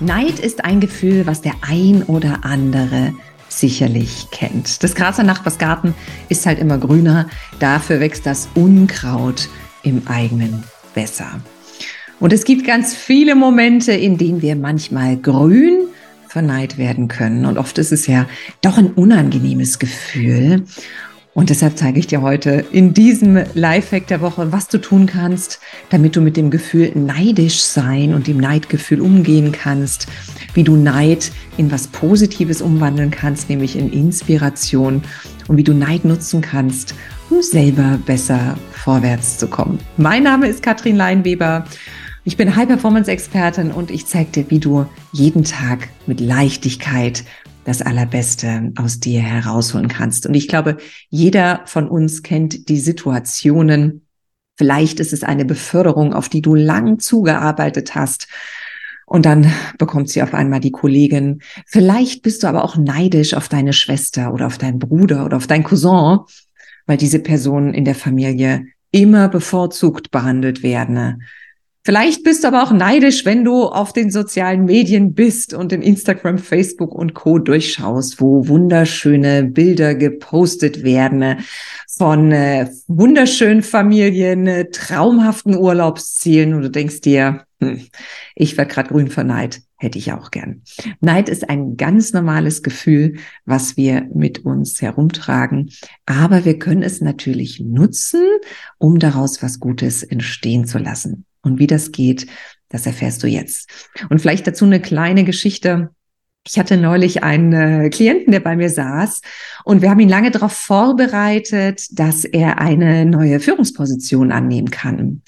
Neid ist ein Gefühl, was der ein oder andere sicherlich kennt. Das Gras am Nachbarsgarten ist halt immer grüner, dafür wächst das Unkraut im eigenen Wässer. Und es gibt ganz viele Momente, in denen wir manchmal grün verneid werden können. Und oft ist es ja doch ein unangenehmes Gefühl. Und deshalb zeige ich dir heute in diesem Lifehack der Woche, was du tun kannst, damit du mit dem Gefühl neidisch sein und dem Neidgefühl umgehen kannst, wie du Neid in was Positives umwandeln kannst, nämlich in Inspiration und wie du Neid nutzen kannst, um selber besser vorwärts zu kommen. Mein Name ist Katrin Leinweber. Ich bin High-Performance-Expertin und ich zeige dir, wie du jeden Tag mit Leichtigkeit das Allerbeste aus dir herausholen kannst. Und ich glaube, jeder von uns kennt die Situationen. Vielleicht ist es eine Beförderung, auf die du lang zugearbeitet hast. Und dann bekommt sie auf einmal die Kollegin. Vielleicht bist du aber auch neidisch auf deine Schwester oder auf deinen Bruder oder auf deinen Cousin, weil diese Personen in der Familie immer bevorzugt behandelt werden. Vielleicht bist du aber auch neidisch, wenn du auf den sozialen Medien bist und in Instagram, Facebook und Co. durchschaust, wo wunderschöne Bilder gepostet werden von äh, wunderschönen Familien, äh, traumhaften Urlaubszielen und du denkst dir, hm, ich werde gerade grün verneid, hätte ich auch gern. Neid ist ein ganz normales Gefühl, was wir mit uns herumtragen, aber wir können es natürlich nutzen, um daraus was Gutes entstehen zu lassen. Und wie das geht, das erfährst du jetzt. Und vielleicht dazu eine kleine Geschichte. Ich hatte neulich einen äh, Klienten, der bei mir saß und wir haben ihn lange darauf vorbereitet, dass er eine neue Führungsposition annehmen kann.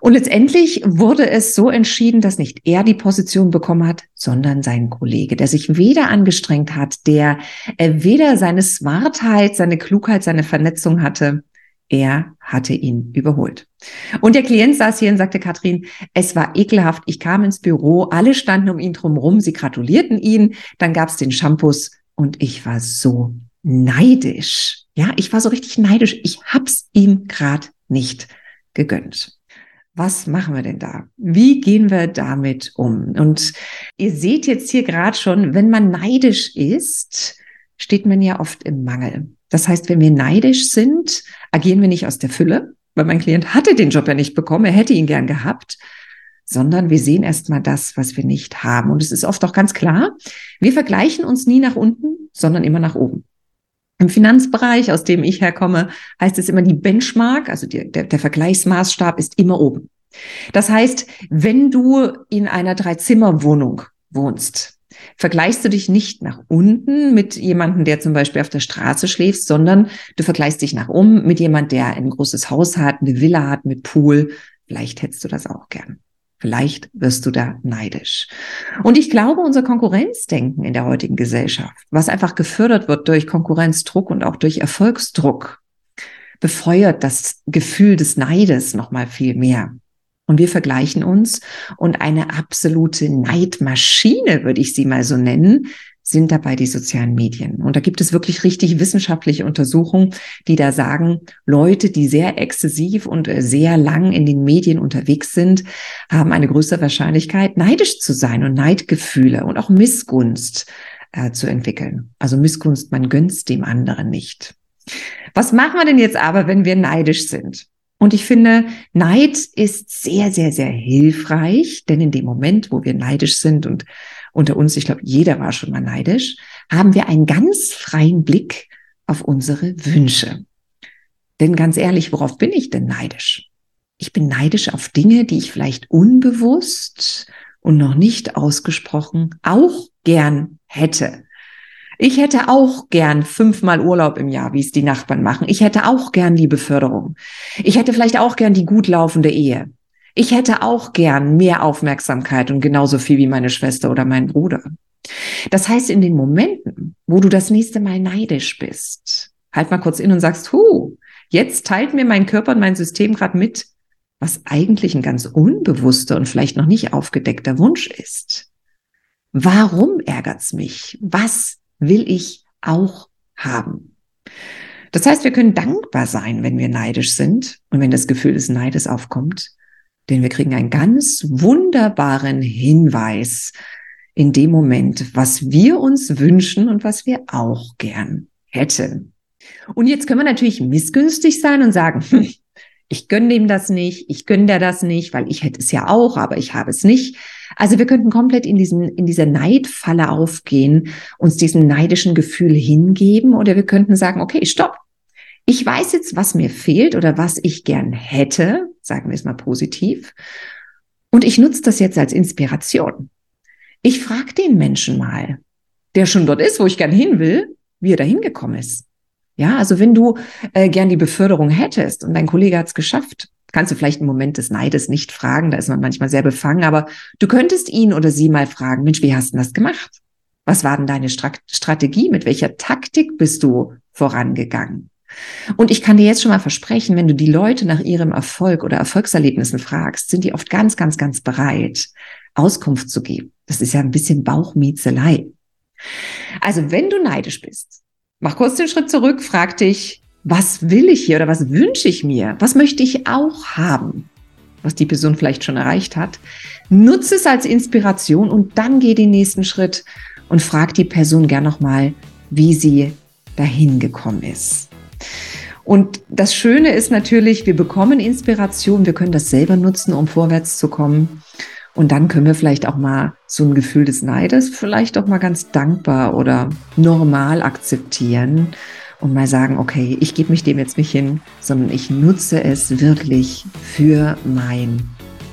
Und letztendlich wurde es so entschieden, dass nicht er die Position bekommen hat, sondern sein Kollege, der sich weder angestrengt hat, der äh, weder seine Smartheit, seine Klugheit, seine Vernetzung hatte, er hatte ihn überholt. Und der Klient saß hier und sagte, Katrin, es war ekelhaft. Ich kam ins Büro, alle standen um ihn drumherum, sie gratulierten ihn, dann gab es den Shampoos und ich war so neidisch. Ja, ich war so richtig neidisch. Ich hab's ihm gerade nicht gegönnt. Was machen wir denn da? Wie gehen wir damit um? Und ihr seht jetzt hier gerade schon, wenn man neidisch ist, steht man ja oft im Mangel. Das heißt, wenn wir neidisch sind, agieren wir nicht aus der Fülle, weil mein Klient hatte den Job ja nicht bekommen, er hätte ihn gern gehabt, sondern wir sehen erstmal das, was wir nicht haben. Und es ist oft auch ganz klar, wir vergleichen uns nie nach unten, sondern immer nach oben. Im Finanzbereich, aus dem ich herkomme, heißt es immer die Benchmark, also die, der, der Vergleichsmaßstab ist immer oben. Das heißt, wenn du in einer Dreizimmerwohnung wohnst, vergleichst du dich nicht nach unten mit jemandem, der zum Beispiel auf der Straße schläft, sondern du vergleichst dich nach oben mit jemandem, der ein großes Haus hat, eine Villa hat mit Pool. Vielleicht hättest du das auch gern. Vielleicht wirst du da neidisch. Und ich glaube, unser Konkurrenzdenken in der heutigen Gesellschaft, was einfach gefördert wird durch Konkurrenzdruck und auch durch Erfolgsdruck, befeuert das Gefühl des Neides noch mal viel mehr. Und wir vergleichen uns und eine absolute Neidmaschine, würde ich sie mal so nennen, sind dabei die sozialen Medien. Und da gibt es wirklich richtig wissenschaftliche Untersuchungen, die da sagen, Leute, die sehr exzessiv und sehr lang in den Medien unterwegs sind, haben eine größere Wahrscheinlichkeit, neidisch zu sein und Neidgefühle und auch Missgunst äh, zu entwickeln. Also Missgunst, man gönnt dem anderen nicht. Was machen wir denn jetzt aber, wenn wir neidisch sind? Und ich finde, Neid ist sehr, sehr, sehr hilfreich, denn in dem Moment, wo wir neidisch sind und unter uns, ich glaube, jeder war schon mal neidisch, haben wir einen ganz freien Blick auf unsere Wünsche. Denn ganz ehrlich, worauf bin ich denn neidisch? Ich bin neidisch auf Dinge, die ich vielleicht unbewusst und noch nicht ausgesprochen auch gern hätte. Ich hätte auch gern fünfmal Urlaub im Jahr, wie es die Nachbarn machen. Ich hätte auch gern die Beförderung. Ich hätte vielleicht auch gern die gut laufende Ehe. Ich hätte auch gern mehr Aufmerksamkeit und genauso viel wie meine Schwester oder mein Bruder. Das heißt, in den Momenten, wo du das nächste Mal neidisch bist, halt mal kurz in und sagst, hu, jetzt teilt mir mein Körper und mein System gerade mit, was eigentlich ein ganz unbewusster und vielleicht noch nicht aufgedeckter Wunsch ist. Warum ärgert's mich? Was will ich auch haben? Das heißt, wir können dankbar sein, wenn wir neidisch sind und wenn das Gefühl des Neides aufkommt, denn wir kriegen einen ganz wunderbaren Hinweis in dem Moment, was wir uns wünschen und was wir auch gern hätten. Und jetzt können wir natürlich missgünstig sein und sagen, hm, ich gönne dem das nicht, ich gönne der das nicht, weil ich hätte es ja auch, aber ich habe es nicht. Also wir könnten komplett in diesen, in dieser Neidfalle aufgehen, uns diesem neidischen Gefühl hingeben oder wir könnten sagen, okay, stopp. Ich weiß jetzt, was mir fehlt oder was ich gern hätte, sagen wir es mal positiv. Und ich nutze das jetzt als Inspiration. Ich frage den Menschen mal, der schon dort ist, wo ich gern hin will, wie er da hingekommen ist. Ja, also wenn du äh, gern die Beförderung hättest und dein Kollege hat es geschafft, kannst du vielleicht im Moment des Neides nicht fragen, da ist man manchmal sehr befangen, aber du könntest ihn oder sie mal fragen, Mensch, wie hast du das gemacht? Was war denn deine Stra Strategie? Mit welcher Taktik bist du vorangegangen? Und ich kann dir jetzt schon mal versprechen, wenn du die Leute nach ihrem Erfolg oder Erfolgserlebnissen fragst, sind die oft ganz, ganz, ganz bereit, Auskunft zu geben. Das ist ja ein bisschen Bauchmiezelei. Also wenn du neidisch bist, Mach kurz den Schritt zurück, frag dich, was will ich hier oder was wünsche ich mir? Was möchte ich auch haben? Was die Person vielleicht schon erreicht hat. Nutze es als Inspiration und dann geh den nächsten Schritt und frag die Person gern nochmal, wie sie dahin gekommen ist. Und das Schöne ist natürlich, wir bekommen Inspiration, wir können das selber nutzen, um vorwärts zu kommen. Und dann können wir vielleicht auch mal so ein Gefühl des Neides vielleicht auch mal ganz dankbar oder normal akzeptieren und mal sagen, okay, ich gebe mich dem jetzt nicht hin, sondern ich nutze es wirklich für mein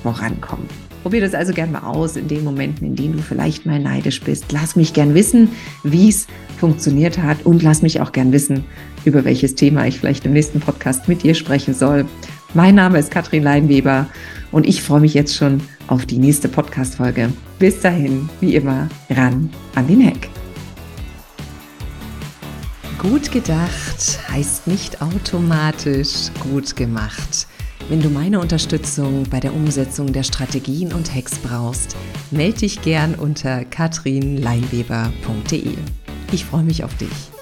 Vorankommen. Probier das also gern mal aus in den Momenten, in denen du vielleicht mal neidisch bist. Lass mich gern wissen, wie es funktioniert hat und lass mich auch gern wissen, über welches Thema ich vielleicht im nächsten Podcast mit dir sprechen soll. Mein Name ist Katrin Leinweber und ich freue mich jetzt schon auf die nächste Podcast-Folge. Bis dahin, wie immer, ran an den Heck. Gut gedacht heißt nicht automatisch gut gemacht. Wenn du meine Unterstützung bei der Umsetzung der Strategien und Hacks brauchst, melde dich gern unter katrinleinweber.de. Ich freue mich auf dich.